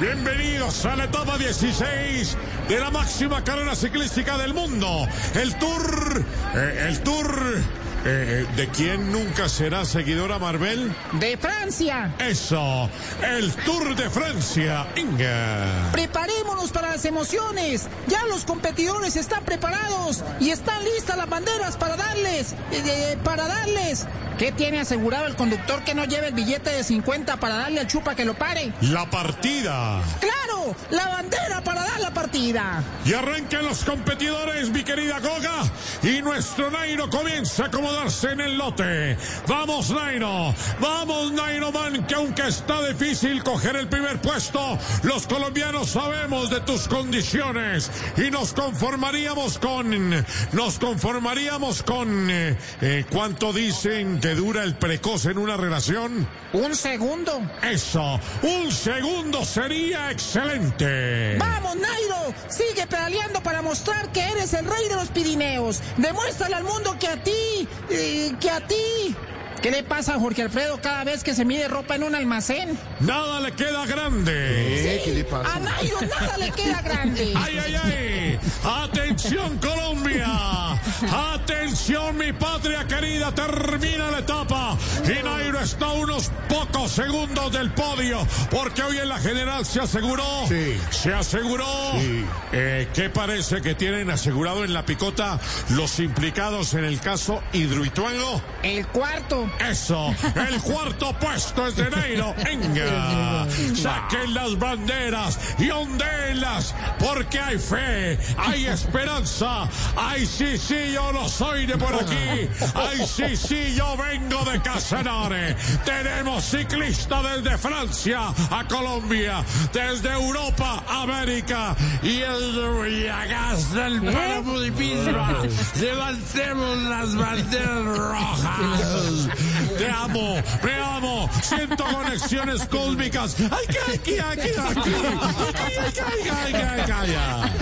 Bienvenidos a la etapa 16 de la máxima carrera ciclística del mundo. El Tour. eh, el Tour. eh, ¿De quién nunca será seguidora Marvel? De Francia. Eso. El Tour de Francia. Inga. Preparémonos para las emociones. Ya los competidores están preparados y están listas las banderas para darles. eh, eh, para darles. ¿Qué tiene asegurado el conductor que no lleve el billete de 50 para darle al chupa que lo pare? La partida. ¡Claro! ¡La bandera para dar la partida! Y arrancan los competidores, mi querida Goga. Y nuestro Nairo comienza a acomodarse en el lote. Vamos, Nairo. Vamos, Nairo Man, que aunque está difícil coger el primer puesto, los colombianos sabemos de tus condiciones. Y nos conformaríamos con. Nos conformaríamos con. eh, eh, ¿Cuánto dicen que dura el precoz en una relación? Un segundo. Eso. Un segundo sería excelente. ¡Vamos, Nairo! Sigue pedaleando para mostrar que eres el rey de los Pirineos. Demuéstrale al mundo que a ti, eh, que a ti. ¿Qué le pasa a Jorge Alfredo cada vez que se mide ropa en un almacén? Nada le queda grande. ¿Qué le pasa? A Nairo nada le queda grande. ¡Ay, ay, ay! ¡Atención, Colombia! ¡Atención, mi patria querida! Termina la etapa. Y Nairo está a unos pocos segundos del podio. Porque hoy en la general se aseguró. Sí. Se aseguró. Sí. Eh, ¿Qué parece que tienen asegurado en la picota los implicados en el caso Hidroituango? El cuarto. Eso, el cuarto puesto es de Nairo. Venga, saquen las banderas y ondéenlas, porque hay fe, hay esperanza. Ay, sí, sí, yo lo soy de por aquí. Ay, sí, sí, yo vengo de Casanare. Tenemos ciclista desde Francia a Colombia, desde Europa a América y el Villagas del Paramudipismo. Levantemos las banderas rojas. Te amo, me amo, siento conexiones cósmicas. Ay, aquí. Ay, ay, ay, ay, ay, ay, ay, ay.